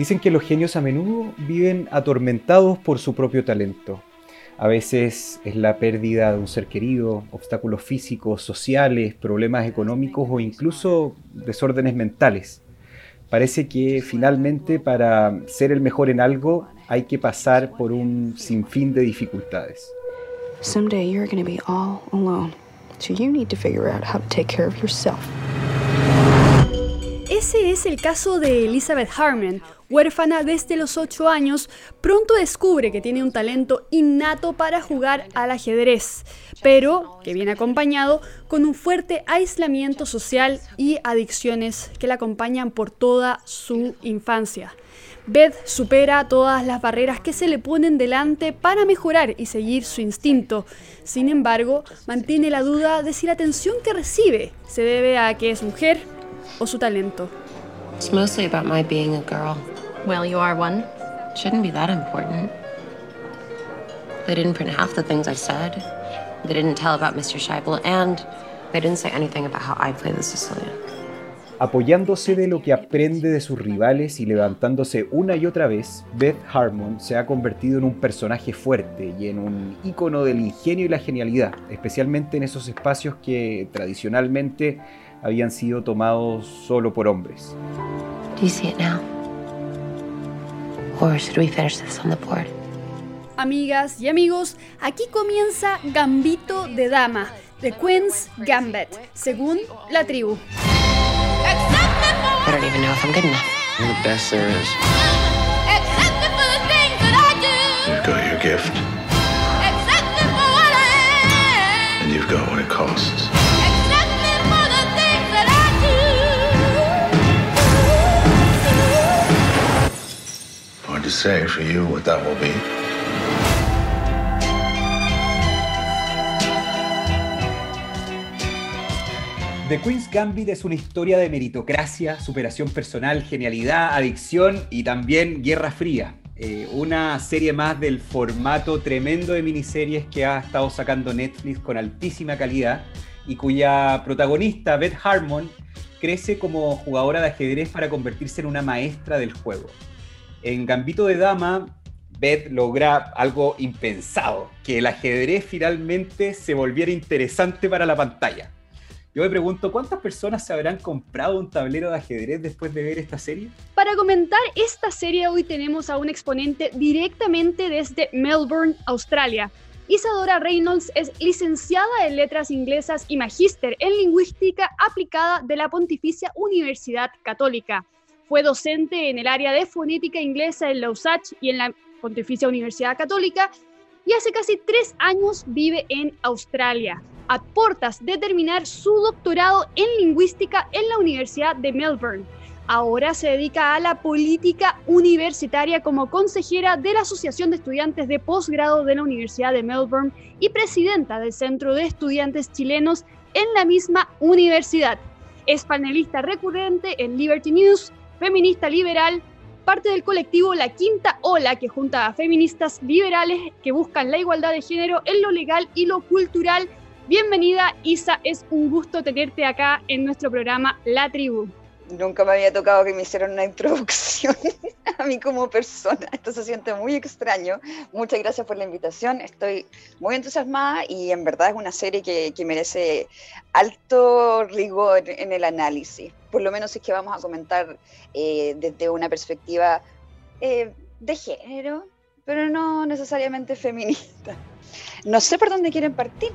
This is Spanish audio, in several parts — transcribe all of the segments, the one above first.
Dicen que los genios a menudo viven atormentados por su propio talento. A veces es la pérdida de un ser querido, obstáculos físicos, sociales, problemas económicos o incluso desórdenes mentales. Parece que finalmente para ser el mejor en algo hay que pasar por un sinfín de dificultades. Someday you're going to be all alone. So you need to figure out how to take care of yourself. Ese es el caso de Elizabeth Harmon, huérfana desde los 8 años, pronto descubre que tiene un talento innato para jugar al ajedrez, pero que viene acompañado con un fuerte aislamiento social y adicciones que la acompañan por toda su infancia. Beth supera todas las barreras que se le ponen delante para mejorar y seguir su instinto. Sin embargo, mantiene la duda de si la atención que recibe se debe a que es mujer o su talento. It's mostly about my being a girl. Well, you are one. Shouldn't be that important. They didn't print half the things I said. They didn't tell about Mr. Scheibel, and they didn't say anything about how I play the Sicilian. Apoyándose de lo que aprende de sus rivales y levantándose una y otra vez, Beth Harmon se ha convertido en un personaje fuerte y en un ícono del ingenio y la genialidad, especialmente en esos espacios que tradicionalmente habían sido tomados solo por hombres. Do you see it now? Or should we finish this on the board? Amigas y amigos, aquí comienza Gambito de Dama, The Queen's Gambit, según la tribu. I don't even know if I'm good enough. You're the best there is. Say for you what that will be. The Queen's Gambit es una historia de meritocracia, superación personal, genialidad, adicción y también guerra fría. Eh, una serie más del formato tremendo de miniseries que ha estado sacando Netflix con altísima calidad y cuya protagonista, Beth Harmon, crece como jugadora de ajedrez para convertirse en una maestra del juego. En Gambito de Dama, Beth logra algo impensado, que el ajedrez finalmente se volviera interesante para la pantalla. Yo me pregunto, ¿cuántas personas se habrán comprado un tablero de ajedrez después de ver esta serie? Para comentar esta serie hoy tenemos a un exponente directamente desde Melbourne, Australia. Isadora Reynolds es licenciada en Letras Inglesas y magíster en Lingüística aplicada de la Pontificia Universidad Católica. Fue docente en el área de fonética inglesa en la USACH y en la Pontificia Universidad Católica y hace casi tres años vive en Australia, a portas de terminar su doctorado en lingüística en la Universidad de Melbourne. Ahora se dedica a la política universitaria como consejera de la Asociación de Estudiantes de Posgrado de la Universidad de Melbourne y presidenta del Centro de Estudiantes Chilenos en la misma universidad. Es panelista recurrente en Liberty News, feminista liberal, parte del colectivo La Quinta Ola, que junta a feministas liberales que buscan la igualdad de género en lo legal y lo cultural. Bienvenida, Isa, es un gusto tenerte acá en nuestro programa La Tribu. Nunca me había tocado que me hicieran una introducción a mí como persona. Esto se siente muy extraño. Muchas gracias por la invitación. Estoy muy entusiasmada y en verdad es una serie que, que merece alto rigor en el análisis. Por lo menos es que vamos a comentar eh, desde una perspectiva eh, de género, pero no necesariamente feminista. No sé por dónde quieren partir.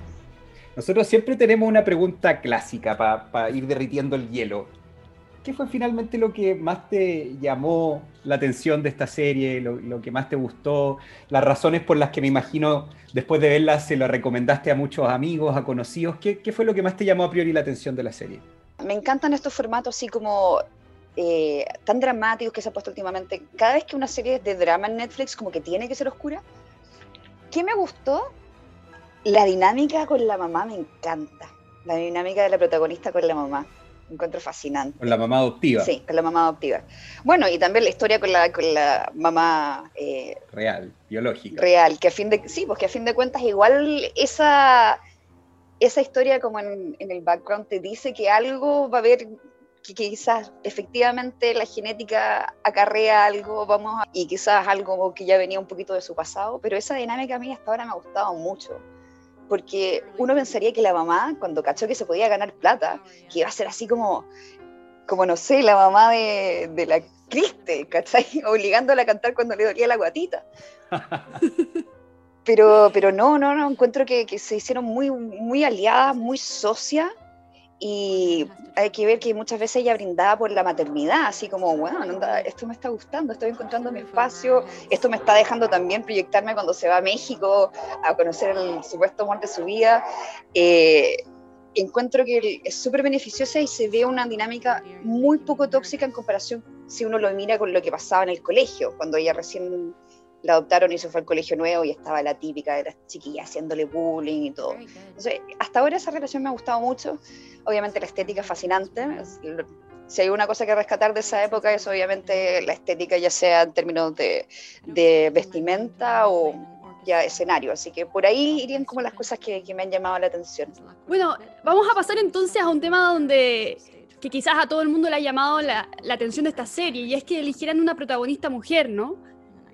Nosotros siempre tenemos una pregunta clásica para ir derritiendo el hielo. ¿Qué fue finalmente lo que más te llamó la atención de esta serie, lo, que más te gustó, las razones por las que me imagino después de verla se lo recomendaste a muchos amigos, a conocidos? ¿Qué, qué fue lo que más te llamó a priori la atención de la serie? Me encantan estos formatos así como eh, tan dramáticos que se ha puesto últimamente. Cada vez que una serie es de drama en Netflix como que tiene que ser oscura. ¿Qué me gustó? La dinámica con la mamá me encanta. La dinámica de la protagonista con la mamá encuentro fascinante. Con la mamá adoptiva. Sí, con la mamá adoptiva. Bueno, y también la historia con la, con la mamá... Eh, real, biológica. Real, que a fin de... Sí, pues que a fin de cuentas igual esa, esa historia como en, en, el background te dice que algo va a haber que quizás efectivamente la genética acarrea algo, vamos, a- y quizás algo que ya venía un poquito de su pasado, pero esa dinámica a mí hasta ahora me ha gustado mucho. Porque uno pensaría que la mamá, cuando cachó que se podía ganar plata, que iba a ser así como, como no sé, la mamá de, de la Criste, ¿cachai? Obligándola a cantar cuando le dolía la guatita. Pero, pero no, no, no, encuentro que, que se hicieron muy, muy aliadas, muy socias, y hay que ver que muchas veces ella brindaba por la maternidad, así como, bueno, esto me está gustando, estoy encontrando mi espacio, esto me está dejando también proyectarme cuando se va a México a conocer el supuesto amor de su vida. Eh, encuentro que es súper beneficiosa y se ve una dinámica muy poco tóxica en comparación si uno lo mira con lo que pasaba en el colegio, cuando ella recién la adoptaron y se fue al colegio nuevo y estaba la típica de las chiquillas haciéndole bullying y todo. Entonces, hasta ahora esa relación me ha gustado mucho. Obviamente la estética es fascinante. Si hay una cosa que rescatar de esa época es obviamente la estética, ya sea en términos de, de vestimenta o ya escenario. Así que por ahí irían como las cosas que, que me han llamado la atención. Bueno, vamos a pasar entonces a un tema donde que quizás a todo el mundo le ha llamado la, la atención de esta serie, y es que eligieran una protagonista mujer, ¿no?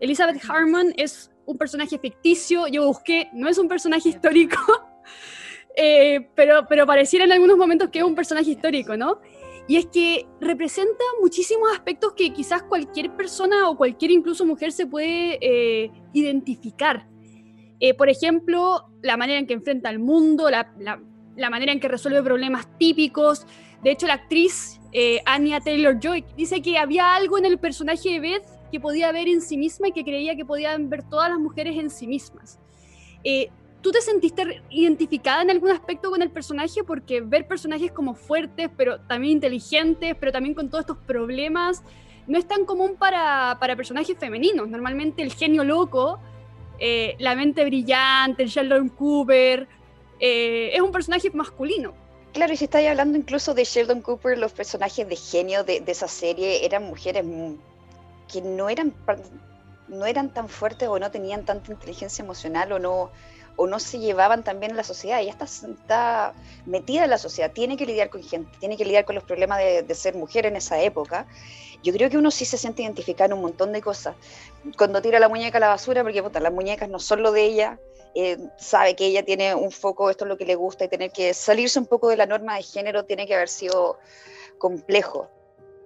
Elizabeth Harmon es un personaje ficticio, yo busqué, no es un personaje histórico, eh, pero, pero pareciera en algunos momentos que es un personaje histórico, ¿no? Y es que representa muchísimos aspectos que quizás cualquier persona o cualquier incluso mujer se puede eh, identificar. Eh, por ejemplo, la manera en que enfrenta al mundo, la, la- la manera en que resuelve problemas típicos. De hecho, la actriz eh, Anya Taylor-Joy dice que había algo en el personaje de Beth que podía ver en sí misma y que creía que podían ver todas las mujeres en sí mismas. Eh, ¿Tú te sentiste identificada en algún aspecto con el personaje? Porque ver personajes como fuertes, pero también inteligentes, pero también con todos estos problemas, no es tan común para, para personajes femeninos. Normalmente el genio loco, eh, la mente brillante, el Sheldon Cooper, eh, es un personaje masculino. Claro, y si estáis hablando incluso de Sheldon Cooper, los personajes de genio de, de esa serie eran mujeres que no eran, no eran tan fuertes o no tenían tanta inteligencia emocional o no, o no se llevaban también en la sociedad. Ella está, metida en la sociedad, tiene que lidiar con gente, tiene que lidiar con los problemas de, de ser mujer en esa época. Yo creo que uno sí se siente identificado en un montón de cosas. Cuando tira la muñeca a la basura, porque puta, las muñecas no son lo de ella, eh, sabe que ella tiene un foco, esto es lo que le gusta, y tener que salirse un poco de la norma de género tiene que haber sido complejo.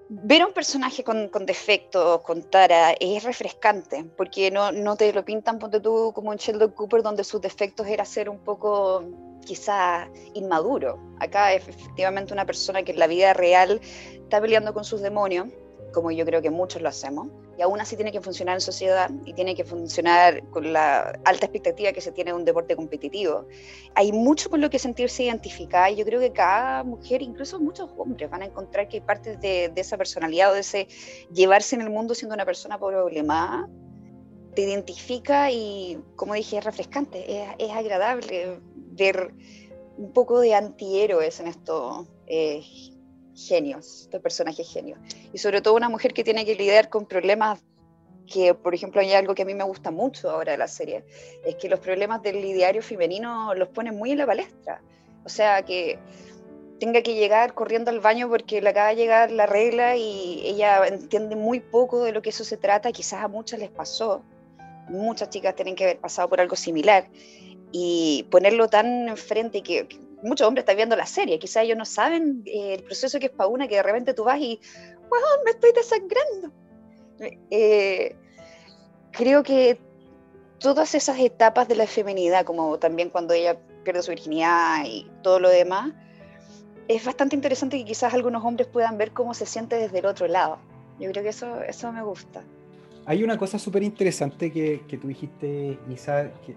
Ver a un personaje con, con defectos, con tara, es refrescante, porque no, no te lo pintan, ponte tú, como en Sheldon Cooper, donde sus defectos era ser un poco, quizás, inmaduro. Acá es efectivamente una persona que en la vida real está peleando con sus demonios, como yo creo que muchos lo hacemos, y aún así tiene que funcionar en sociedad y tiene que funcionar con la alta expectativa que se tiene de un deporte competitivo. Hay mucho con lo que sentirse identificada y yo creo que cada mujer, incluso muchos hombres, van a encontrar que parte de, de esa personalidad o de ese llevarse en el mundo siendo una persona problemada te identifica y, como dije, es refrescante, es, es agradable ver un poco de antihéroes en estos eh, genios, estos personajes genios. Y sobre todo una mujer que tiene que lidiar con problemas que, por ejemplo, hay algo que a mí me gusta mucho ahora de la serie, es que los problemas del lidiario femenino los ponen muy en la palestra. O sea, que tenga que llegar corriendo al baño porque le acaba de llegar la regla y ella entiende muy poco de lo que eso se trata, quizás a muchas les pasó, muchas chicas tienen que haber pasado por algo similar, y ponerlo tan enfrente que muchos hombres están viendo la serie, quizás ellos no saben eh, el proceso que es para una, que de repente tú vas y, wow, me estoy desangrando. Eh, creo que todas esas etapas de la feminidad, como también cuando ella pierde su virginidad y todo lo demás, es bastante interesante que quizás algunos hombres puedan ver cómo se siente desde el otro lado. Yo creo que eso, eso me gusta. Hay una cosa súper interesante que, que tú dijiste, Isa, que,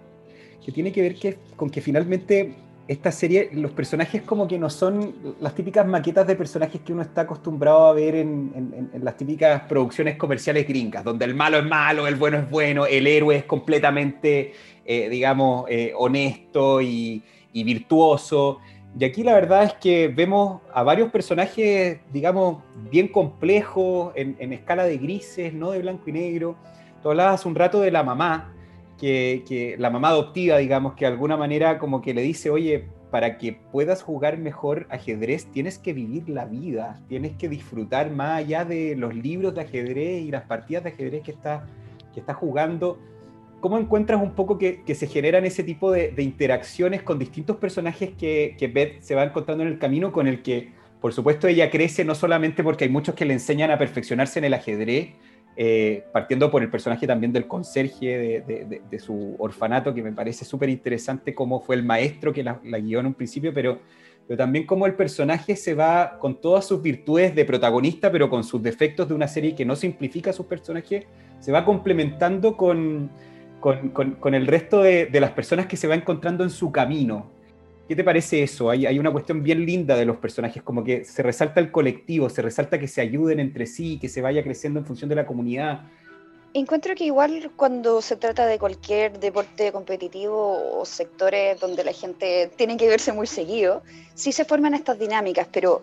que tiene que ver que, con que finalmente esta serie, los personajes como que no son las típicas maquetas de personajes que uno está acostumbrado a ver en, las típicas producciones comerciales gringas, donde el malo es malo, el bueno es bueno, el héroe es completamente, eh, digamos, eh, honesto y, virtuoso. Y aquí la verdad es que vemos a varios personajes, digamos, bien complejos, en, en escala de grises, no de blanco y negro. Tú hablabas un rato de la mamá, que, la mamá adoptiva, digamos, que de alguna manera como que le dice, oye, para que puedas jugar mejor ajedrez tienes que vivir la vida, tienes que disfrutar más allá de los libros de ajedrez y las partidas de ajedrez que estás que está jugando. ¿Cómo encuentras un poco que, se generan ese tipo de, de, interacciones con distintos personajes que, que Beth se va encontrando en el camino con el que, por supuesto, ella crece no solamente porque hay muchos que le enseñan a perfeccionarse en el ajedrez, eh, partiendo por el personaje también del conserje de, su orfanato, que me parece súper interesante cómo fue el maestro que la, guió en un principio, pero, pero también cómo el personaje se va con todas sus virtudes de protagonista, pero con sus defectos de una serie que no simplifica a sus personajes, se va complementando con, con, con, con el resto de, las personas que se va encontrando en su camino. ¿Qué te parece eso? Hay, hay, una cuestión bien linda de los personajes, como que se resalta el colectivo, se resalta que se ayuden entre sí, que se vaya creciendo en función de la comunidad. Encuentro que igual cuando se trata de cualquier deporte competitivo o sectores donde la gente tiene que verse muy seguido, sí se forman estas dinámicas, pero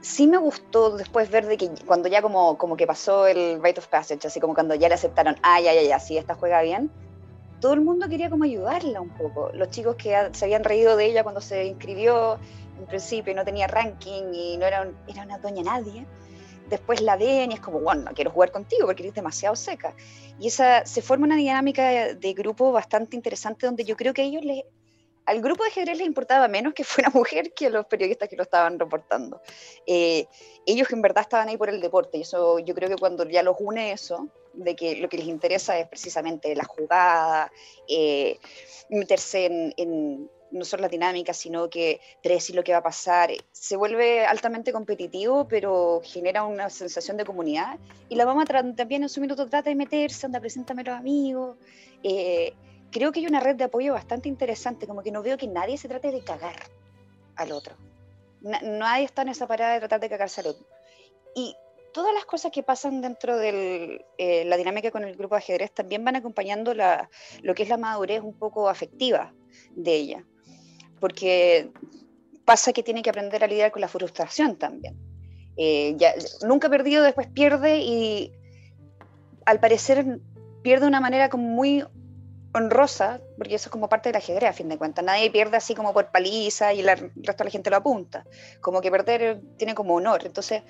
sí me gustó después ver de que cuando ya como, como que pasó el Rite of Passage, así como cuando ya le aceptaron, ah, ya, ya, ya, sí, esta juega bien, todo el mundo quería como ayudarla un poco. Los chicos que se habían reído de ella cuando se inscribió en principio no tenía ranking y no era, un, era una doña nadie, después la ven y es como, bueno, no quiero jugar contigo porque eres demasiado seca. Y esa se forma una dinámica de grupo bastante interesante donde yo creo que ellos les, al grupo de ajedrez les importaba menos que fuera mujer que a los periodistas que lo estaban reportando. Eh, ellos en verdad estaban ahí por el deporte y eso yo creo que cuando ya los une eso, de que lo que les interesa es precisamente la jugada, eh, meterse en, no solo la dinámica, sino que predecir lo que va a pasar, se vuelve altamente competitivo, pero genera una sensación de comunidad. Y la mamá también en su minuto trata de meterse, anda, preséntame a los amigos. Eh, creo que hay una red de apoyo bastante interesante, como que no veo que nadie se trate de cagar al otro. nadie está en esa parada de tratar de cagarse al otro. Y todas las cosas que pasan dentro de eh, la dinámica con el grupo de ajedrez también van acompañando lo que es la madurez un poco afectiva de ella. Porque pasa que tiene que aprender a lidiar con la frustración también. Eh, ya, nunca perdido, después pierde y al parecer pierde de una manera como muy honrosa, porque eso es como parte del ajedrez a fin de cuentas. Nadie pierde así como por paliza y el resto de la gente lo apunta. Como que perder tiene como honor. Entonces,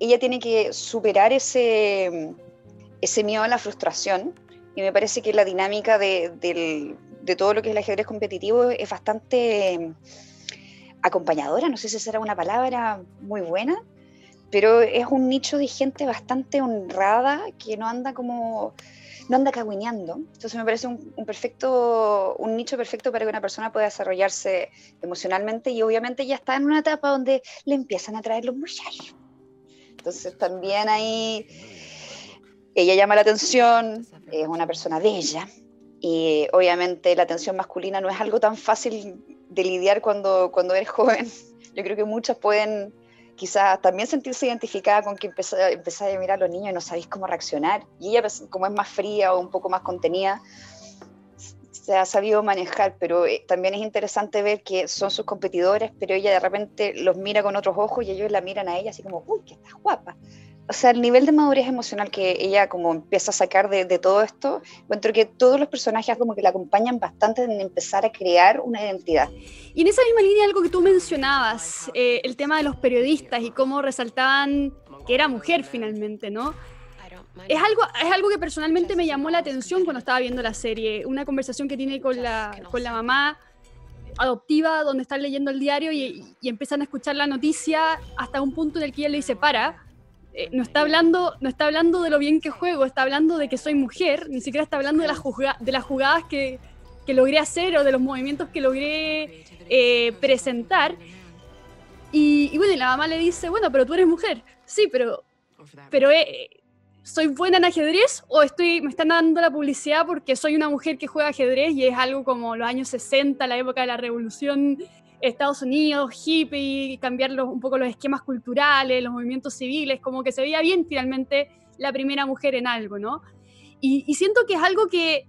ella tiene que superar ese, ese miedo a la frustración. Y me parece que la dinámica de, de, de todo lo que es el ajedrez competitivo es bastante acompañadora. No sé si será una palabra muy buena, pero es un nicho de gente bastante honrada que no anda como no anda cagüineando. Entonces me parece un, un, perfecto, un nicho perfecto para que una persona pueda desarrollarse emocionalmente y obviamente ya está en una etapa donde le empiezan a traer los muchachos. Entonces también ahí ella llama la atención, es una persona bella y obviamente la atención masculina no es algo tan fácil de lidiar cuando, cuando eres joven. Yo creo que muchas pueden quizás también sentirse identificada con que empezáis a mirar a los niños y no sabéis cómo reaccionar. Y ella, pues, como es más fría o un poco más contenida, se ha sabido manejar, pero eh, también es interesante ver que son sus competidores, pero ella de repente los mira con otros ojos y ellos la miran a ella así como, uy, que estás guapa. O sea, el nivel de madurez emocional que ella como empieza a sacar de, de, todo esto, encuentro que todos los personajes como que la acompañan bastante en empezar a crear una identidad. Y en esa misma línea algo que tú mencionabas, eh, el tema de los periodistas y cómo resaltaban que era mujer finalmente, ¿no? Es algo, es algo que personalmente me llamó la atención cuando estaba viendo la serie, una conversación que tiene con la, con la mamá adoptiva donde están leyendo el diario y, y empiezan a escuchar la noticia hasta un punto en el que ella le dice, para, eh, no, está hablando, no está hablando de lo bien que juego, está hablando de que soy mujer, ni siquiera está hablando de las, de las jugadas que, que, logré hacer o de los movimientos que logré eh, presentar. Y, bueno, y la mamá le dice, bueno, pero tú eres mujer. Sí, pero, pero eh, ¿soy buena en ajedrez o estoy, me están dando la publicidad porque soy una mujer que juega ajedrez y es algo como los años 60, la época de la revolución Estados Unidos, hippie, cambiar un poco los esquemas culturales, los movimientos civiles, como que se veía bien finalmente la primera mujer en algo, ¿no? Y, y siento que es algo que,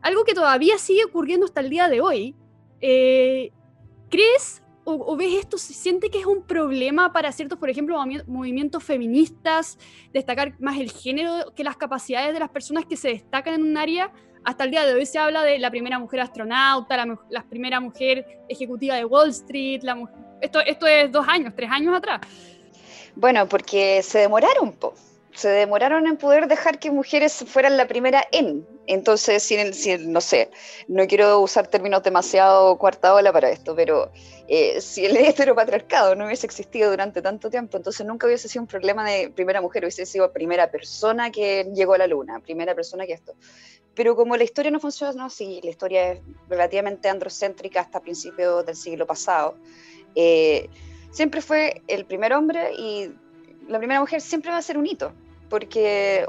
algo que todavía sigue ocurriendo hasta el día de hoy. Eh, ¿Crees o, o ves esto, siente que es un problema para ciertos, por ejemplo, movi- movimientos feministas, destacar más el género que las capacidades de las personas que se destacan en un área. Hasta el día de hoy se habla de la primera mujer astronauta, la, la primera mujer ejecutiva de Wall Street, la esto, esto es dos años, tres años atrás. Bueno, porque se demoraron, po. Se demoraron en poder dejar que mujeres fueran la primera en. Entonces, si, en el- si el- no sé, no quiero usar términos demasiado cuarta ola para esto, pero eh, si el heteropatriarcado no hubiese existido durante tanto tiempo, entonces nunca hubiese sido un problema de primera mujer, hubiese sido primera persona que llegó a la luna, primera persona que esto. Pero como la historia no funciona así, la historia es relativamente androcéntrica hasta principios del siglo pasado, eh, siempre fue el primer hombre y la primera mujer siempre va a ser un hito, porque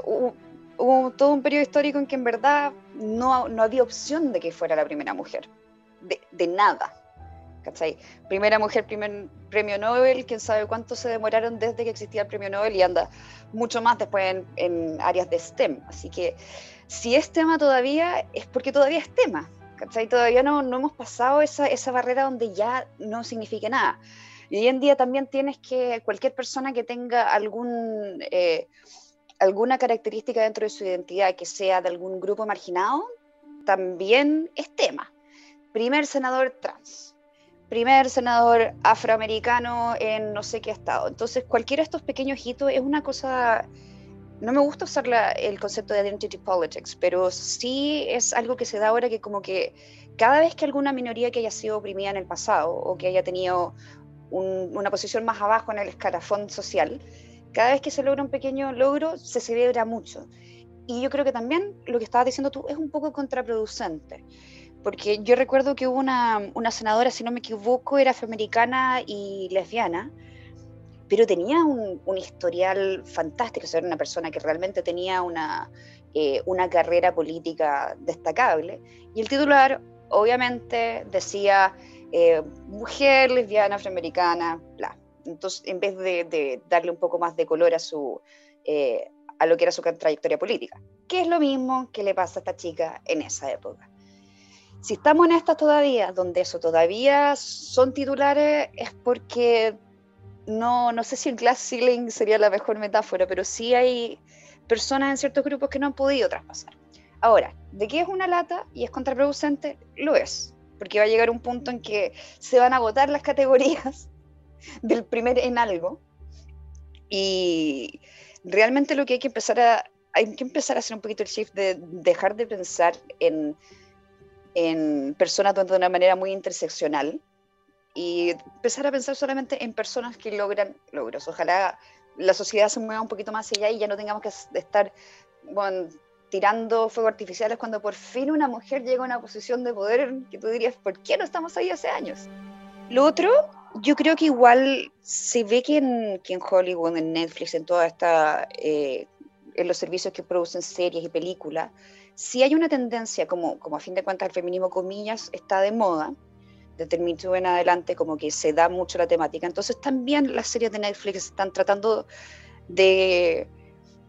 hubo, todo un periodo histórico en que en verdad no, no había opción de que fuera la primera mujer, de, de nada. ¿cachai? Primera mujer, primer premio Nobel, quién sabe cuánto se demoraron desde que existía el premio Nobel y anda mucho más después en, en áreas de STEM. Así que si es tema todavía, es porque todavía es tema. ¿cachai? Todavía no, no hemos pasado esa, esa barrera donde ya no signifique nada. Y hoy en día también tienes que cualquier persona que tenga algún, eh, alguna característica dentro de su identidad que sea de algún grupo marginado, también es tema. Primer senador trans, primer senador afroamericano en no sé qué estado. Entonces, cualquiera de estos pequeños hitos es una cosa... No me gusta usar la- el concepto de identity politics, pero sí es algo que se da ahora que como que cada vez que alguna minoría que haya sido oprimida en el pasado o que haya tenido un- una posición más abajo en el escalafón social, cada vez que se logra un pequeño logro, se celebra mucho. Y yo creo que también lo que estabas diciendo tú es un poco contraproducente, porque yo recuerdo que hubo una, una senadora, si no me equivoco, era afroamericana y lesbiana, pero tenía un, un historial fantástico, o sea, era una persona que realmente tenía una, eh, una carrera política destacable, y el titular obviamente decía eh, mujer, lesbiana, afroamericana, bla. Entonces, en vez de, de darle un poco más de color a, su, eh, a lo que era su trayectoria política, que es lo mismo que le pasa a esta chica en esa época. Si estamos en estas todavía, donde eso todavía son titulares, es porque no, no sé si el glass ceiling sería la mejor metáfora, pero sí hay personas en ciertos grupos que no han podido traspasar. Ahora, ¿de qué es una lata y es contraproducente? Lo es, porque va a llegar un punto en que se van a agotar las categorías del primer en algo y realmente lo que hay que empezar a hay que empezar a hacer un poquito el shift de dejar de pensar en, en personas de una manera muy interseccional y empezar a pensar solamente en personas que logran logros. Ojalá la sociedad se mueva un poquito más allá y ya no tengamos que estar tirando fuegos artificiales cuando por fin una mujer llega a una posición de poder que tú dirías, ¿por qué no estamos ahí hace años? Lo otro, yo creo que igual se ve que en, Hollywood, en Netflix, en toda esta, eh, en los servicios que producen series y películas, sí hay una tendencia, como, como a fin de cuentas el feminismo, comillas, está de moda, Me Too en adelante, como que se da mucho la temática. Entonces también las series de Netflix están tratando de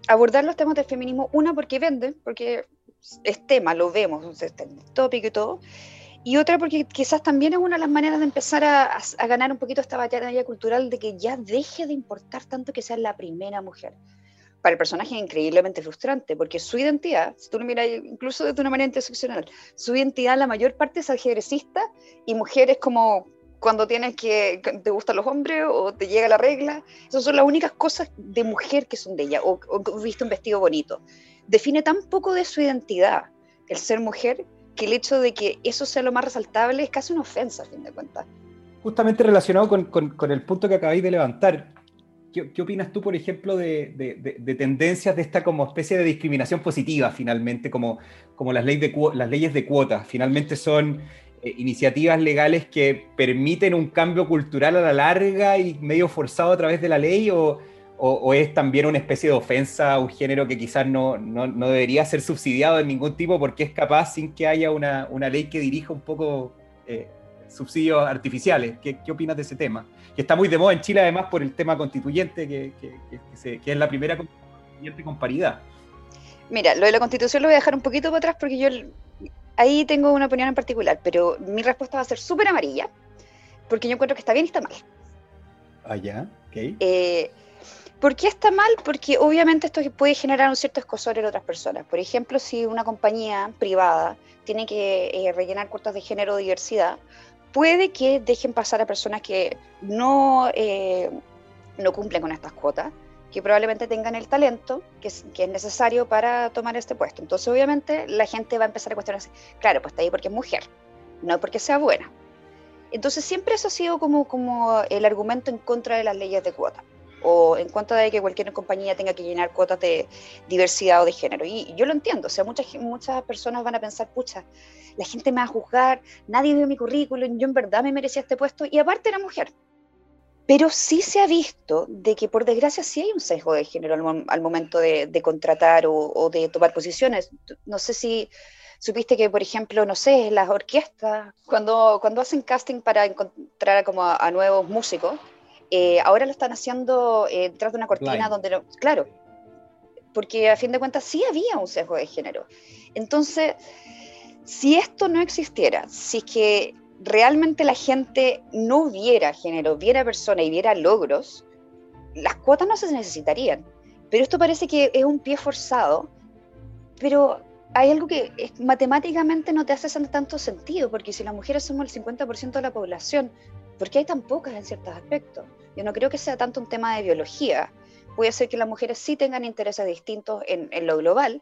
abordar los temas del feminismo, una porque venden, porque es tema, lo vemos, el tópico y todo, y otra porque quizás también es una de las maneras de empezar a, ganar un poquito esta batalla cultural de que ya deje de importar tanto que sea la primera mujer. Para el personaje es increíblemente frustrante, porque su identidad, si tú lo miras incluso desde una manera interseccional, su identidad la mayor parte es ajedrecista y mujeres como cuando tienes que, te gustan los hombres o te llega la regla, esas son las únicas cosas de mujer que son de ella, o, o viste un vestido bonito. Define tan poco de su identidad el ser mujer que el hecho de que eso sea lo más resaltable es casi una ofensa, a fin de cuentas. Justamente relacionado con, con, con el punto que acabáis de levantar, ¿qué, qué opinas tú, por ejemplo, de, de, de, de, tendencias de esta como especie de discriminación positiva, finalmente, como, como las, ley de, las leyes de cuotas? Finalmente son eh, iniciativas legales que permiten un cambio cultural a la larga y medio forzado a través de la ley, o, o, o es también una especie de ofensa a un género que quizás no, no, no, debería ser subsidiado de ningún tipo porque es capaz sin que haya una, una ley que dirija un poco eh, subsidios artificiales. ¿Qué, ¿Qué, opinas de ese tema? Que está muy de moda en Chile además por el tema constituyente, que, que, que, se, que es la primera constituyente con paridad. Mira, lo de la constitución lo voy a dejar un poquito para atrás porque yo ahí tengo una opinión en particular, pero mi respuesta va a ser súper amarilla. porque yo encuentro que está bien y está mal. Allá, ok. Eh, ¿Por qué está mal? Porque obviamente esto puede generar un cierto escosor en otras personas. Por ejemplo, si una compañía privada tiene que eh, rellenar cuotas de género o diversidad, puede que dejen pasar a personas que no, eh, no cumplen con estas cuotas, que probablemente tengan el talento que es, necesario para tomar este puesto. Entonces, obviamente, la gente va a empezar a cuestionarse, claro, pues está ahí porque es mujer, no porque sea buena. Entonces, siempre eso ha sido como, como el argumento en contra de las leyes de cuota o en contra de que cualquier compañía tenga que llenar cuotas de diversidad o de género. Y yo lo entiendo, o sea, muchas, muchas personas van a pensar, pucha, la gente me va a juzgar, nadie vio mi currículum, yo en verdad me merecía este puesto, y aparte era mujer. Pero sí se ha visto de que por desgracia sí hay un sesgo de género al, al momento de, de contratar o, o de tomar posiciones. No sé si supiste que, por ejemplo, no sé, las orquestas, cuando, cuando hacen casting para encontrar como a, a nuevos músicos, eh, ahora lo están haciendo eh, detrás de una cortina donde, no- claro, porque a fin de cuentas sí había un sesgo de género. Entonces, si esto no existiera, si es que realmente la gente no viera género, viera persona y viera logros, las cuotas no se necesitarían. Pero esto parece que es un pie forzado, pero hay algo que es- matemáticamente no te hace tanto sentido, porque si las mujeres somos el 50% de la población, ¿por qué hay tan pocas en ciertos aspectos? Yo no creo que sea tanto un tema de biología. Puede ser que las mujeres sí tengan intereses distintos en, lo global,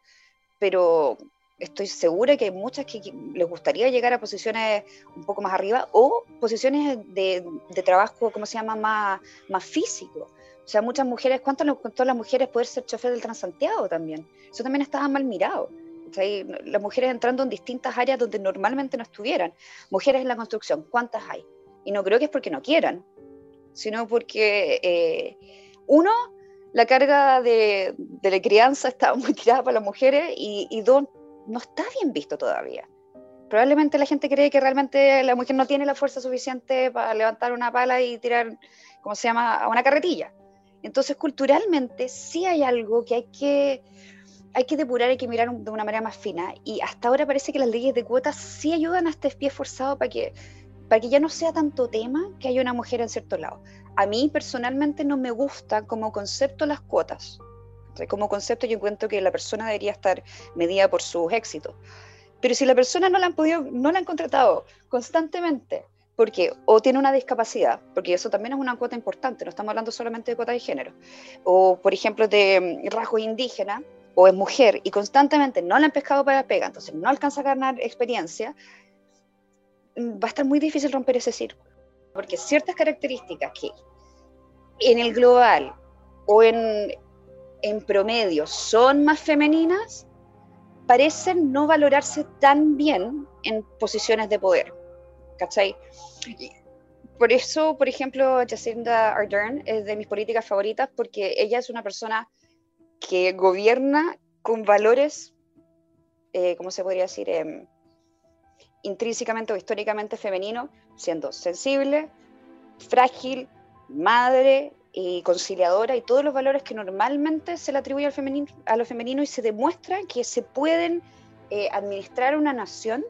pero estoy segura que hay muchas que les gustaría llegar a posiciones un poco más arriba o posiciones de, de trabajo, ¿cómo se llama?, más, físico. O sea, muchas mujeres, ¿cuánto les costó a las mujeres poder ser chofer del Transantiago también? Eso también estaba mal mirado. O sea, las mujeres entrando en distintas áreas donde normalmente no estuvieran. Mujeres en la construcción, ¿cuántas hay? Y no creo que es porque no quieran, sino porque, eh, uno, la carga de, de la crianza está muy tirada para las mujeres y, y dos, no está bien visto todavía. Probablemente la gente cree que realmente la mujer no tiene la fuerza suficiente para levantar una pala y tirar, ¿cómo se llama?, a una carretilla. Entonces, culturalmente sí hay algo que hay que, hay que depurar, hay que mirar de una manera más fina. Y hasta ahora parece que las leyes de cuotas sí ayudan a este pie forzado para que, para que ya no sea tanto tema que haya una mujer en cierto lado. A mí personalmente no me gusta como concepto las cuotas. Como concepto yo encuentro que la persona debería estar medida por sus éxitos. Pero si la persona no la han podido, no la han contratado constantemente, porque o tiene una discapacidad, porque eso también es una cuota importante, no estamos hablando solamente de cuota de género, o por ejemplo de mm, rasgos indígenas, o es mujer y constantemente no la han pescado para la pega, entonces no alcanza a ganar experiencia, va a estar muy difícil romper ese círculo. Porque ciertas características que en el global o en, en promedio son más femeninas, parecen no valorarse tan bien en posiciones de poder. ¿Cachai? Por eso, por ejemplo, Jacinda Ardern es de mis políticas favoritas porque ella es una persona que gobierna con valores, eh, ¿cómo se podría decir? Em, intrínsecamente o históricamente femeninos, siendo sensible, frágil, madre y conciliadora y todos los valores que normalmente se le atribuye al femenino, a lo femenino y se demuestra que se pueden eh, administrar una nación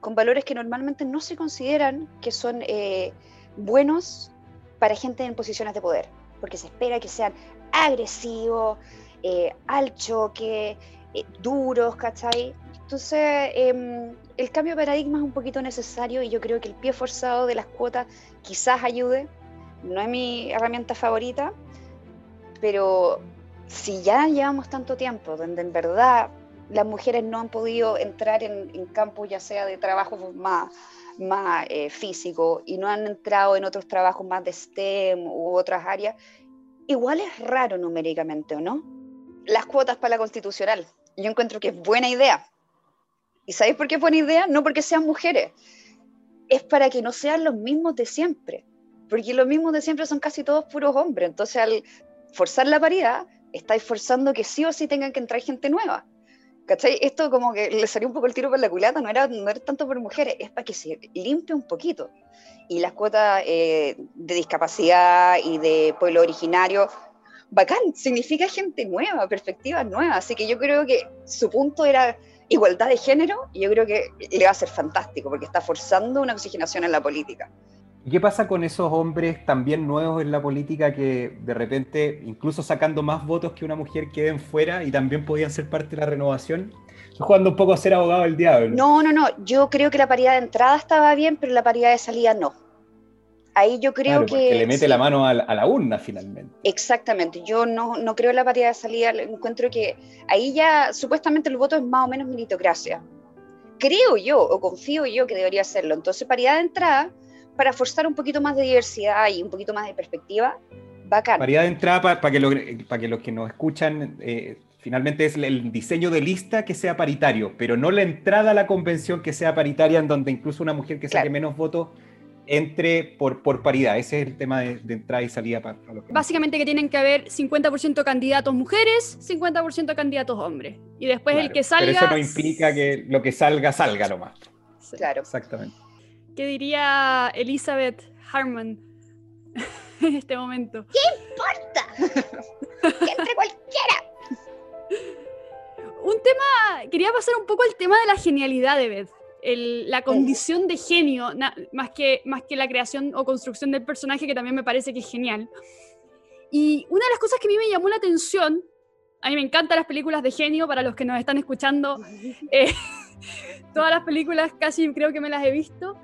con valores que normalmente no se consideran que son eh, buenos para gente en posiciones de poder, porque se espera que sean agresivos, eh, al choque, eh, duros, ¿cachai? Entonces, em, el cambio de paradigma es un poquito necesario y yo creo que el pie forzado de las cuotas quizás ayude. No es mi herramienta favorita, pero si ya llevamos tanto tiempo donde en verdad las mujeres no han podido entrar en, en campos ya sea de trabajo más, más eh, físico y no han entrado en otros trabajos más de STEM u otras áreas, igual es raro numéricamente, ¿o no? Las cuotas para la constitucional. Yo encuentro que es buena idea. ¿Y sabéis por qué es buena idea? No porque sean mujeres. Es para que no sean los mismos de siempre. Porque los mismos de siempre son casi todos puros hombres. Entonces, al forzar la paridad, estáis forzando que sí o sí tengan que entrar gente nueva. ¿Cachai? Esto como que le salió un poco el tiro por la culata, no era, no era tanto por mujeres, es para que se limpie un poquito. Y las cuotas eh, de discapacidad y de pueblo originario, bacán, significa gente nueva, perspectivas nuevas. Así que yo creo que su punto era igualdad de género y yo creo que le va a ser fantástico porque está forzando una oxigenación en la política. ¿Y qué pasa con esos hombres también nuevos en la política que de repente, incluso sacando más votos que una mujer, queden fuera y también podían ser parte de la renovación? Estoy jugando un poco a ser abogado del diablo. No, no, no. Yo creo que la paridad de entrada estaba bien, pero la paridad de salida no. Ahí yo creo Claro, que. le mete sí. la mano a la, a la urna finalmente. Exactamente, yo no, no creo en la paridad de salida, encuentro que ahí ya supuestamente el voto es más o menos meritocracia. Creo yo, o confío yo que debería serlo. Entonces, paridad de entrada, para forzar un poquito más de diversidad y un poquito más de perspectiva, bacán. Paridad de entrada para que, lo- pa' que los que nos escuchan, eh, finalmente es el diseño de lista que sea paritario, pero no la entrada a la convención que sea paritaria, en donde incluso una mujer que saque Claro. menos votos entre por, por paridad. Ese es el tema de, de entrada y salida para, para los que- Básicamente que tienen que haber 50% candidatos mujeres, 50% candidatos hombres. Y después el que salga... Pero eso no implica que lo que salga, salga nomás. Sí. Claro. Exactamente. ¿Qué diría Elizabeth Harman en este momento? Que entre cualquiera. Un tema, quería pasar un poco al tema de la genialidad de Beth. El- la condición de genio, na- más, que, más que la creación o construcción del personaje, que también me parece que es genial. Y una de las cosas que a mí me llamó la atención, a mí me encantan las películas de genio, para los que nos están escuchando, eh, todas las películas casi creo que me las he visto.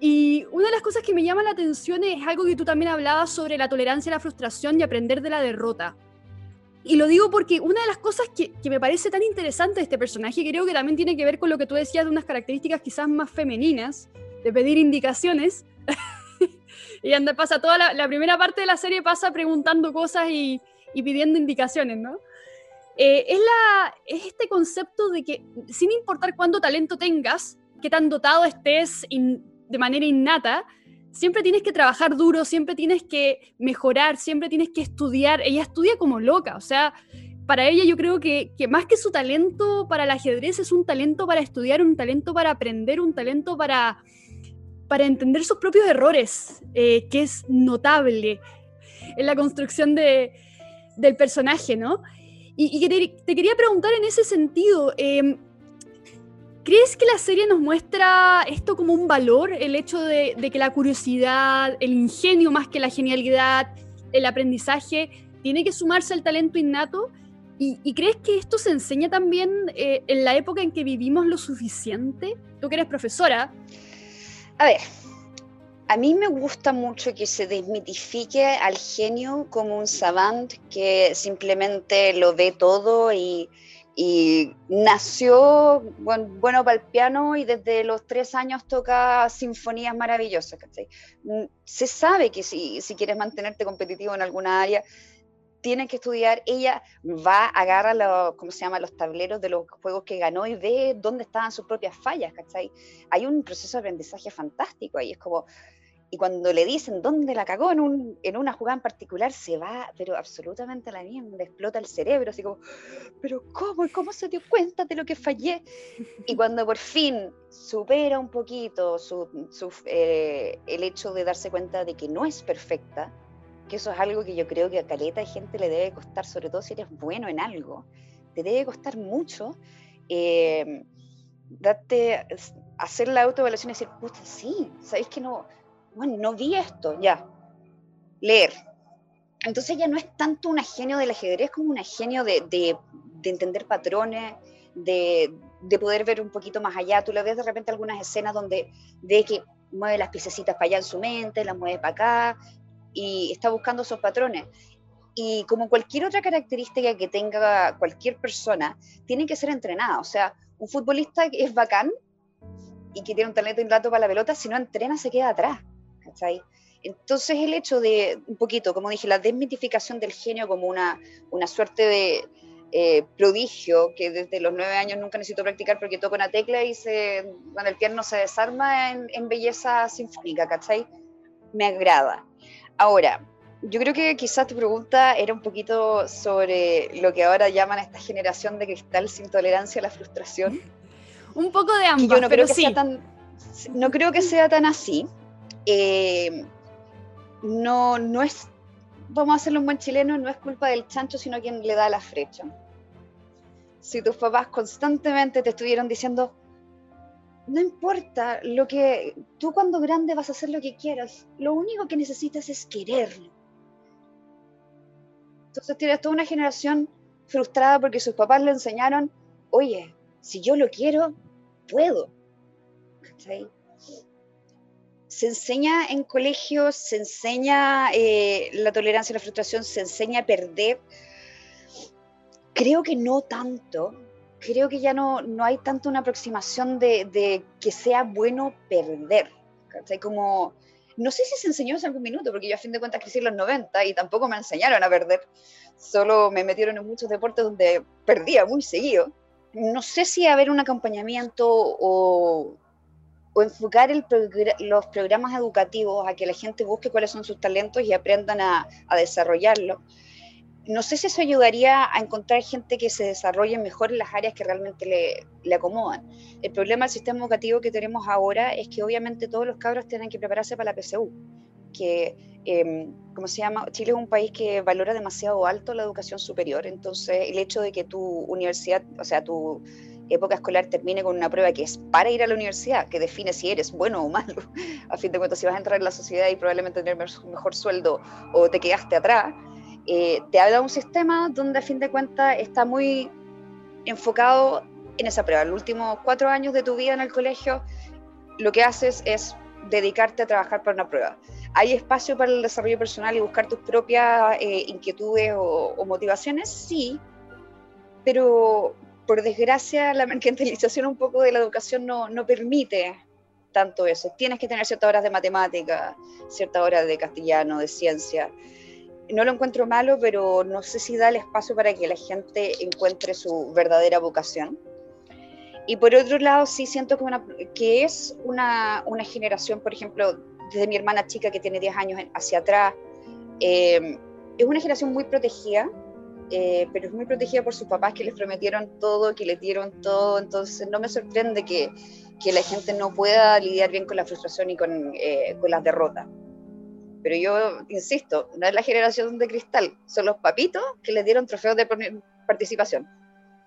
Y una de las cosas que me llama la atención es algo que tú también hablabas sobre la tolerancia a la frustración y aprender de la derrota. Y lo digo porque una de las cosas que, que me parece tan interesante de este personaje, creo que también tiene que ver con lo que tú decías de unas características quizás más femeninas, de pedir indicaciones. y anda, pasa toda la, la primera parte de la serie pasa preguntando cosas y, y pidiendo indicaciones, ¿no? Eh, es, la, es este concepto de que sin importar cuánto talento tengas, qué tan dotado estés in- de manera innata, siempre tienes que trabajar duro, siempre tienes que mejorar, siempre tienes que estudiar. Ella estudia como loca, o sea, para ella yo creo que, que más que su talento para el ajedrez es un talento para estudiar, un talento para aprender, un talento para, para entender sus propios errores, eh, que es notable en la construcción de, del personaje, ¿no? Y, te, quería preguntar en ese sentido, eh, ¿crees que la serie nos muestra esto como un valor, el hecho de, de que la curiosidad, el ingenio más que la genialidad, el aprendizaje, tiene que sumarse al talento innato? ¿Y, y crees que esto se enseña también eh, en la época en que vivimos lo suficiente? Tú que eres profesora, A ver, a mí me gusta mucho que se desmitifique al genio como un savant que simplemente lo ve todo y, y nació bueno, bueno para el piano y desde los tres años toca sinfonías maravillosas. ¿cachai? Mm, Se sabe que si, si quieres mantenerte competitivo en alguna área, tienes que estudiar. Ella va, agarra los, ¿cómo se llama? los tableros de los juegos que ganó y ve dónde estaban sus propias fallas, ¿cachai? hay un proceso de aprendizaje fantástico ahí. Es como, y cuando le dicen dónde la cagó en, un, en una jugada en particular, se va, pero absolutamente a la mierda, explota el cerebro, así como, pero ¿cómo? ¿Y ¿Cómo se dio cuenta de lo que fallé? Y cuando por fin supera un poquito su, su, eh, el hecho de darse cuenta de que no es perfecta, que eso es algo que yo creo que a caleta de gente le debe costar, sobre todo si eres bueno en algo, te debe costar mucho. Eh, date, hacer la autoevaluación y decir, puta, sí, ¿sabéis que no? Bueno, no vi esto, ya. Leer. Entonces ya no es tanto un genio del ajedrez como un genio de, de, de entender patrones, de, de, poder ver un poquito más allá. Tú le ves de repente algunas escenas donde ve que mueve las piececitas para allá en su mente, las mueve para acá y está buscando esos patrones. Y como cualquier otra característica que tenga cualquier persona, tiene que ser entrenada. O sea, un futbolista que es bacán y que tiene un talento innato para la pelota, si no entrena se queda atrás. ¿Cachai? Entonces el hecho de, un poquito, como dije, la desmitificación del genio como una, una suerte de eh, prodigio que desde los nueve años nunca necesito practicar porque toco una tecla y se, bueno, el piano se desarma en, en belleza sinfónica, ¿cachai? Me agrada. Ahora, yo creo que quizás tu pregunta era un poquito sobre lo que ahora llaman esta generación de cristal sin tolerancia a la frustración. Un poco de ambas, yo no pero creo que sí. sea tan, no creo que sea tan así. Eh, no, no es, vamos a hacerlo un buen chileno, no es culpa del chancho, sino quien le da la flecha. Si tus papás constantemente te estuvieron diciendo, no importa lo que tú cuando grande vas a hacer lo que quieras, lo único que necesitas es quererlo. Entonces tienes toda una generación frustrada porque sus papás le enseñaron, oye, si yo lo quiero, puedo. ¿Cachai? Se enseña en colegios, se enseña eh, la tolerancia a la frustración, se enseña a perder. Creo que no tanto, creo que ya no, no hay tanto una aproximación de, que sea bueno perder. ¿cachai? Como, no sé si se enseñó en algún minuto, porque yo a fin de cuentas crecí en los 90 y tampoco me enseñaron a perder. Solo me metieron en muchos deportes donde perdía muy seguido. No sé si haber un acompañamiento o, o enfocar los programas educativos a que la gente busque cuáles son sus talentos y aprendan a, a desarrollarlo. No sé si eso ayudaría a encontrar gente que se desarrolle mejor en las áreas que realmente le, le acomodan. El problema del sistema educativo que tenemos ahora es que obviamente todos los cabros tienen que prepararse para la PSU, que, eh, ¿cómo se llama? Chile es un país que valora demasiado alto la educación superior, entonces el hecho de que tu universidad, o sea, tu época escolar termine con una prueba que es para ir a la universidad, que define si eres bueno o malo, a fin de cuentas si vas a entrar en la sociedad y probablemente tener mejor, sueldo o te quedaste atrás, eh, te habla un sistema donde a fin de cuentas está muy enfocado en esa prueba. Los últimos cuatro años de tu vida en el colegio, lo que haces es dedicarte a trabajar para una prueba. ¿Hay espacio para el desarrollo personal y buscar tus propias eh, inquietudes o, o motivaciones? Sí, pero por desgracia la mercantilización un poco de la educación no, no permite tanto eso. Tienes que tener ciertas horas de matemática, ciertas horas de castellano, de ciencia. No lo encuentro malo, pero no sé si da el espacio para que la gente encuentre su verdadera vocación. Y por otro lado, sí siento que, una, que es una, una generación, por ejemplo, desde mi hermana chica que tiene 10 años hacia atrás, eh, es una generación muy protegida, eh, pero es muy protegida por sus papás que les prometieron todo, que les dieron todo, entonces no me sorprende que, que la gente no pueda lidiar bien con la frustración y con, eh, con las derrotas. Pero yo insisto, no es la generación de cristal, son los papitos que les dieron trofeos de participación.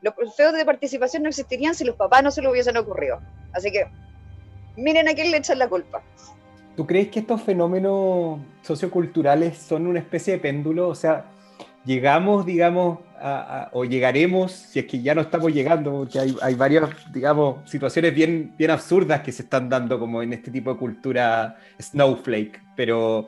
Los trofeos de participación no existirían si los papás no se lo hubiesen ocurrido. Así que miren a quién le echan la culpa. ¿Tú crees que estos fenómenos socioculturales son una especie de péndulo? O sea, llegamos, digamos, o llegaremos, si es que ya no estamos llegando, porque hay, varias, digamos, situaciones bien, bien absurdas que se están dando como en este tipo de cultura snowflake, pero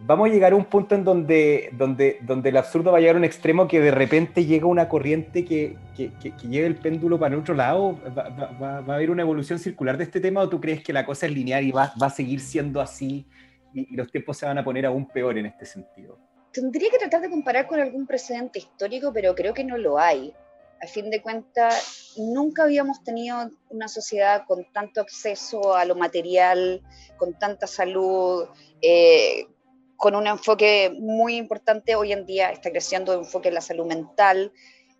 vamos a llegar a un punto en donde, donde, donde el absurdo va a llegar a un extremo que de repente llega una corriente que, que, que, lleve el péndulo para otro lado. ¿Va, va, ¿Va, a haber una evolución circular de este tema o tú crees que la cosa es lineal y va, va a seguir siendo así y, y los tiempos se van a poner aún peor en este sentido? Tendría que tratar de comparar con algún precedente histórico, pero creo que no lo hay. A fin de cuentas, nunca habíamos tenido una sociedad con tanto acceso a lo material, con tanta salud, eh, con un enfoque muy importante hoy en día, está creciendo el enfoque en la salud mental.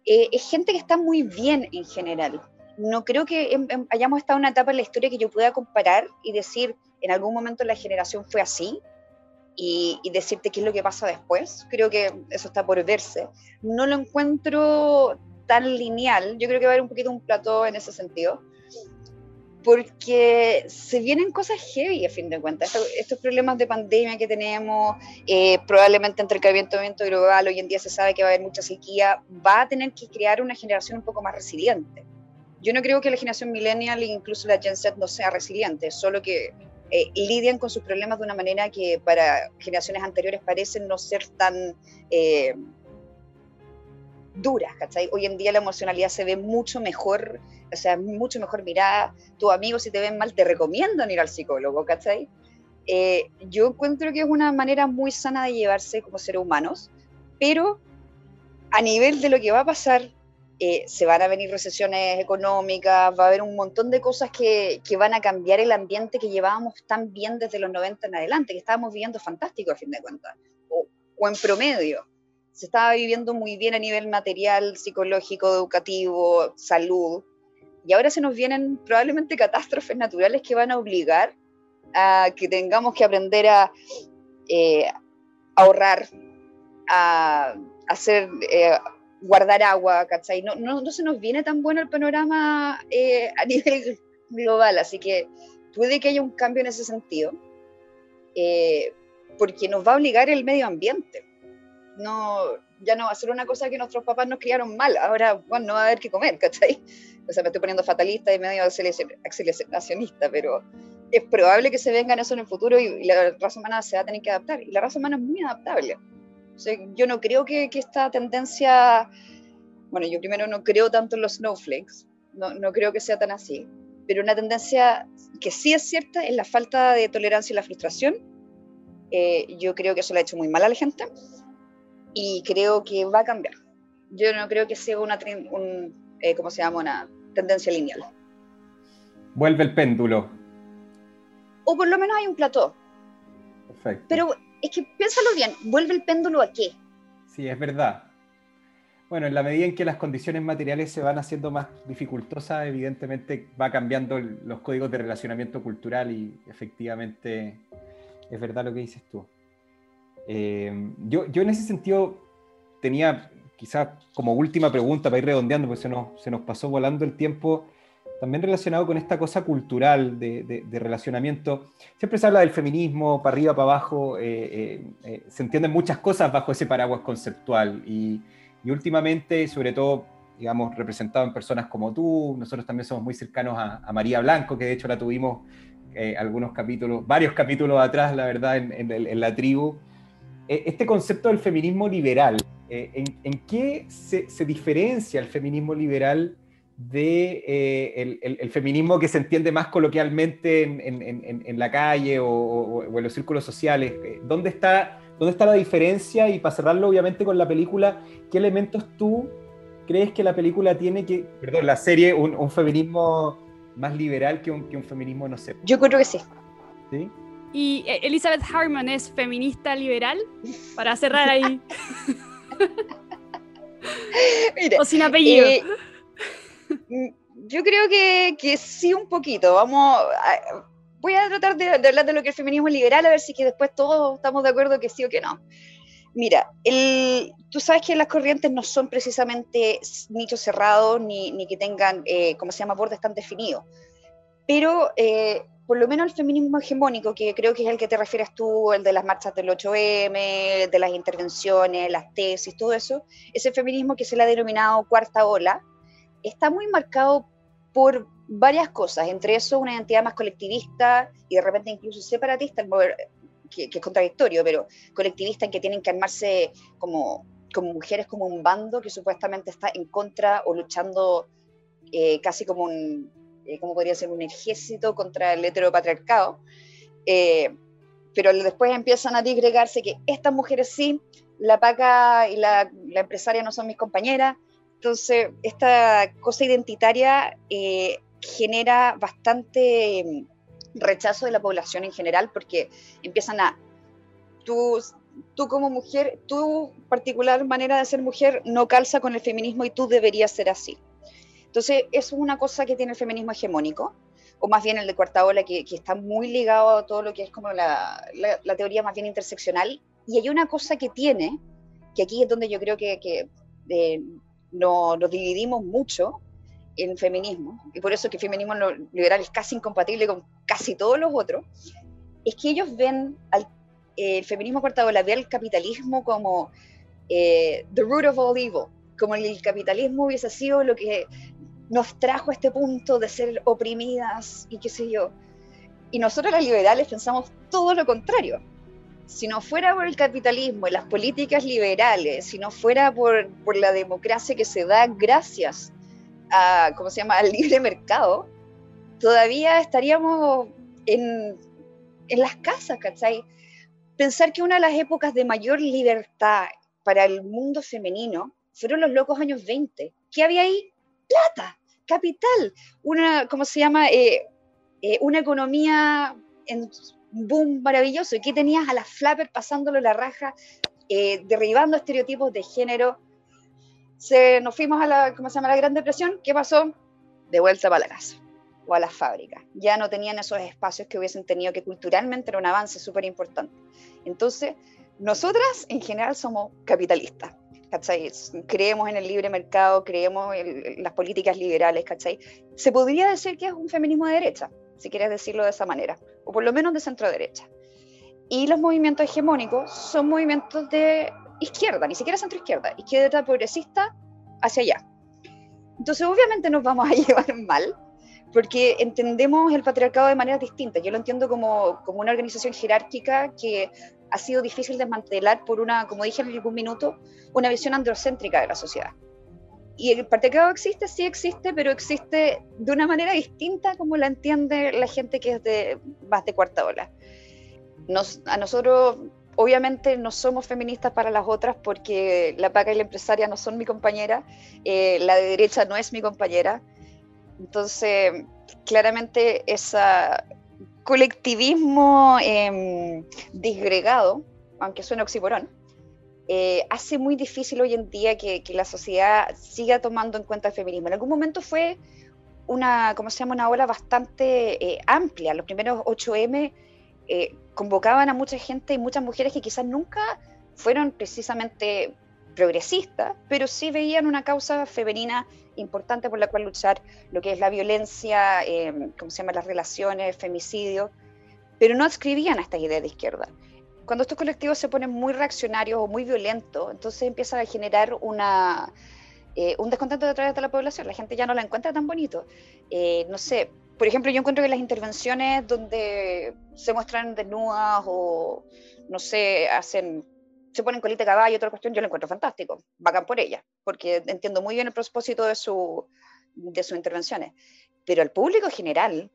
Eh, es gente que está muy bien en general. No creo que en, en, hayamos estado en una etapa en la historia que yo pueda comparar y decir, en algún momento la generación fue así, y, y, decirte qué es lo que pasa después. Creo que eso está por verse. No lo encuentro tan lineal. Yo creo que va a haber un poquito un plató en ese sentido. Porque se vienen cosas heavy a fin de cuentas. Estos, estos problemas de pandemia que tenemos, eh, probablemente entre el calentamiento global, hoy en día se sabe que va a haber mucha sequía, va a tener que crear una generación un poco más resiliente. Yo no creo que la generación millennial e incluso la Gen Z no sea resiliente, solo que eh, lidian con sus problemas de una manera que para generaciones anteriores parecen no ser tan eh, duras, ¿cachai? Hoy en día la emocionalidad se ve mucho mejor, o sea, mucho mejor mirada. Tus amigos si te ven mal te recomiendan ir al psicólogo, ¿cachai? Eh, yo encuentro que es una manera muy sana de llevarse como seres humanos, pero a nivel de lo que va a pasar eh, se van a venir recesiones económicas, va a haber un montón de cosas que, que, van a cambiar el ambiente que llevábamos tan bien desde los 90 en adelante, que estábamos viviendo fantástico a fin de cuentas, o, o en promedio. Se estaba viviendo muy bien a nivel material, psicológico, educativo, salud, y ahora se nos vienen probablemente catástrofes naturales que van a obligar a que tengamos que aprender a eh, ahorrar, a hacer... Eh, guardar agua, ¿cachai? No, no, no, se nos viene tan bueno el panorama eh, a nivel global, así que puede que haya un cambio en ese sentido, eh, porque nos va a obligar el medio ambiente. No, ya no va a ser una cosa que nuestros papás nos criaron mal, ahora bueno, no va a haber que comer, ¿cachai? O sea, me estoy poniendo fatalista y medio aceleracionista, pero es probable que se vengan eso en el futuro y, la raza humana se va a tener que adaptar. Y la raza humana es muy adaptable. O sea, yo no creo que, que esta tendencia, bueno, yo primero no creo tanto en los snowflakes, no, no creo que sea tan así, pero una tendencia que sí es cierta es la falta de tolerancia y la frustración. Eh, yo creo que eso le ha hecho muy mal a la gente y creo que va a cambiar. Yo no creo que sea una, un, eh, ¿cómo se llama? Una tendencia lineal. Vuelve el péndulo. O por lo menos hay un plató. Perfecto. Pero es que piénsalo bien, ¿vuelve el péndulo a qué? Sí, es verdad. Bueno, en la medida en que las condiciones materiales se van haciendo más dificultosas, evidentemente va cambiando los códigos de relacionamiento cultural y efectivamente es verdad lo que dices tú. Eh, yo, yo en ese sentido tenía quizás como última pregunta para ir redondeando, porque se nos, se nos pasó volando el tiempo, también relacionado con esta cosa cultural de, relacionamiento. Siempre se habla del feminismo, para arriba, para abajo, eh, eh, eh, se entienden muchas cosas bajo ese paraguas conceptual y, últimamente, sobre todo, digamos, representado en personas como tú, nosotros también somos muy cercanos a, María Blanco, que de hecho la tuvimos algunos capítulos, varios capítulos atrás, la verdad, en, la tribu. Este concepto del feminismo liberal, ¿en, en qué se diferencia el feminismo liberal de eh, el, el- el feminismo que se entiende más coloquialmente en, en- en- en la calle o, o- o en los círculos sociales? Eh, ¿Dónde está, ¿Dónde está la diferencia? Y para cerrarlo, obviamente, con la película, ¿qué elementos tú crees que la película tiene que, perdón, la serie, un, un feminismo más liberal que un, que un feminismo, no sé, Yo creo que sí. ¿sí? ¿Y eh, Elizabeth Harman es feminista liberal? Para cerrar ahí. Mira, o sin apellido. eh, yo creo que, que sí un poquito. Vamos, voy a tratar de, de hablar de lo que el feminismo liberal, a ver si que después todos estamos de acuerdo que sí o que no. Mira, el, tú sabes que las corrientes no son precisamente nichos cerrados ni, ni que tengan, eh, ¿cómo se llama?, bordes tan definidos. Pero eh, por lo menos el feminismo hegemónico, que creo que es el que te refieres tú, el de las marchas del 8M, de las intervenciones, las tesis, todo eso, ese feminismo que se le ha denominado cuarta ola, está muy marcado por varias cosas, entre eso una identidad más colectivista y de repente incluso separatista, mover- que, que es contradictorio, pero colectivista en que tienen que armarse como, como mujeres, como un bando que supuestamente está en contra o luchando eh, casi como un, eh, podría ser un ejército contra el heteropatriarcado. Eh, pero después empiezan a disgregarse que estas mujeres sí, la paca y la, la empresaria no son mis compañeras. Entonces, esta cosa identitaria eh, genera bastante mm, rechazo de la población en general porque empiezan a, tú, tú como mujer, tu particular manera de ser mujer no calza con el feminismo y tú deberías ser así. Entonces, eso es una cosa que tiene el feminismo hegemónico, o más bien el de cuarta ola, que, que está muy ligado a todo lo que es como la, la- la teoría más bien interseccional. Y hay una cosa que tiene, que aquí es donde yo creo que, que, eh, no- nos dividimos mucho en feminismo, y por eso que el feminismo liberal es casi incompatible con casi todos los otros, es que ellos ven al eh, el feminismo cuarta ola, ve al capitalismo como eh, the root of all evil, como el capitalismo hubiese sido lo que nos trajo a este punto de ser oprimidas y qué sé yo. Y nosotros las liberales pensamos todo lo contrario. Si no fuera por el capitalismo y las políticas liberales, si no fuera por, por la democracia que se da gracias a, ¿cómo se llama?, al libre mercado, todavía estaríamos en, en las casas, ¿cachai? Pensar que una de las épocas de mayor libertad para el mundo femenino fueron los locos años 20. ¿Qué había ahí? Plata, capital, una, ¿cómo se llama? Eh, eh, una economía en boom maravilloso. ¿Y qué tenías a las flapper pasándolo la raja, eh, derribando estereotipos de género? Se, nos fuimos a la, ¿cómo se llama? la Gran Depresión. ¿Qué pasó? De vuelta para la casa o a las fábricas. Ya no tenían esos espacios que hubiesen tenido que culturalmente era un avance súper importante. Entonces, nosotras en general somos capitalistas. ¿cachai? Creemos en el libre mercado, creemos en las políticas liberales, ¿cachai? Se podría decir que es un feminismo de derecha, si quieres decirlo de esa manera, o por lo menos de centro derecha. Y los movimientos hegemónicos son movimientos de izquierda, ni siquiera centro izquierda, izquierda progresista hacia allá. Entonces, obviamente nos vamos a llevar mal, porque entendemos el patriarcado de maneras distintas. Yo lo entiendo como, como una organización jerárquica que ha sido difícil desmantelar por una, como dije en algún minuto, una visión androcéntrica de la sociedad. Y el patriarcado existe, sí existe, pero existe de una manera distinta como la entiende la gente que es de más de cuarta ola. Nos, a nosotros, obviamente, no somos feministas para las otras porque la paca y la empresaria no son mi compañera, eh, la de derecha no es mi compañera. Entonces, claramente esa, colectivismo eh, disgregado, aunque suene oxímoron, eh, hace muy difícil hoy en día que, la sociedad siga tomando en cuenta el feminismo. En algún momento fue una, ¿cómo se llama? Una ola bastante eh, amplia. Los primeros 8M eh, convocaban a mucha gente y muchas mujeres que quizás nunca fueron precisamente progresistas, pero sí veían una causa femenina importante por la cual luchar, lo que es la violencia, ¿cómo se llama? Las relaciones, femicidio, pero no adscribían a esta idea de izquierda. Cuando estos colectivos se ponen muy reaccionarios o muy violentos, entonces empiezan a generar una, eh, un descontento a través de la población. La gente ya no la encuentra tan bonito. Eh, no sé, por ejemplo, yo encuentro que las intervenciones donde se muestran desnudas o, no sé, hacen se ponen colita de caballo, otra cuestión, yo lo encuentro fantástico, bacán por ella, porque entiendo muy bien el propósito de, su, de sus intervenciones. Pero al público general,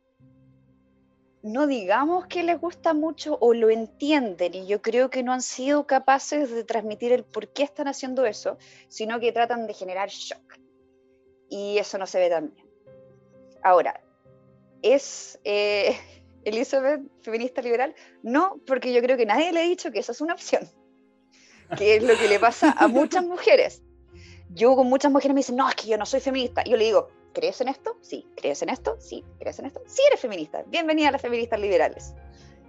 no digamos que les gusta mucho o lo entienden, y yo creo que no han sido capaces de transmitir el por qué están haciendo eso, sino que tratan de generar shock. Y eso no se ve tan bien. Ahora, ¿es eh, Elizabeth feminista liberal? No, porque yo creo que nadie le ha dicho que esa es una opción que es lo que le pasa a muchas mujeres. Yo con muchas mujeres me dicen, no, es que yo no soy feminista. Y yo le digo, ¿crees en esto? Sí. ¿Crees en esto? Sí. ¿Crees en esto? Sí eres feminista. Bienvenida a las feministas liberales.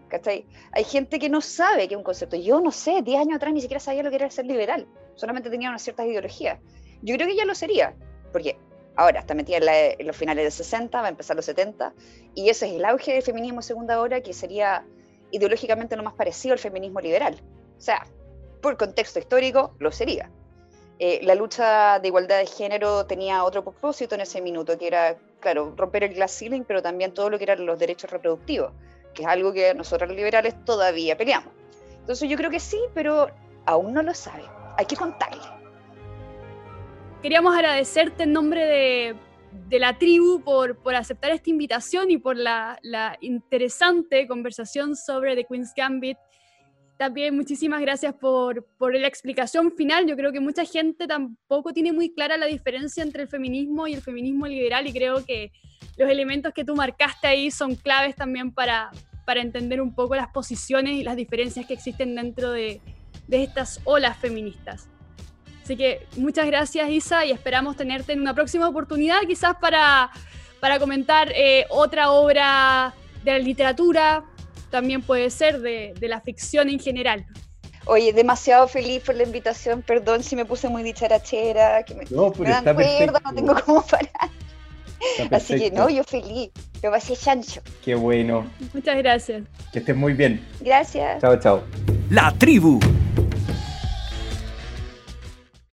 ¿Cachai? Hay gente que no sabe que es un concepto. Yo no sé, 10 años atrás ni siquiera sabía lo que era ser liberal. Solamente tenía unas ciertas ideologías. Yo creo que ya lo sería. Porque ahora está metida en, en, los finales de 60, va a empezar los 70, y ese es el auge del feminismo segunda hora, que sería ideológicamente lo más parecido al feminismo liberal. O sea, por contexto histórico, lo sería. Eh, la lucha de igualdad de género tenía otro propósito en ese minuto, que era, claro, romper el glass ceiling, pero también todo lo que eran los derechos reproductivos, que es algo que nosotros los liberales todavía peleamos. Entonces yo creo que sí, pero aún no lo sabe. Hay que contarle. Queríamos agradecerte en nombre de, de la tribu por, por, aceptar esta invitación y por la, la interesante conversación sobre The Queen's Gambit también muchísimas gracias por, por, la explicación final. Yo creo que mucha gente tampoco tiene muy clara la diferencia entre el feminismo y el feminismo liberal y creo que los elementos que tú marcaste ahí son claves también para, para entender un poco las posiciones y las diferencias que existen dentro de, de estas olas feministas. Así que muchas gracias Isa y esperamos tenerte en una próxima oportunidad quizás para, para comentar eh, otra obra de la literatura, también puede ser de, de, la ficción en general. Oye, demasiado feliz por la invitación, perdón si me puse muy dicharachera, que me, no, pero me dan cuerda, no tengo cómo parar. Así que no, yo feliz, me pasé chancho. Qué bueno. Muchas gracias. Que estés muy bien. Gracias. Chao, chao. La tribu,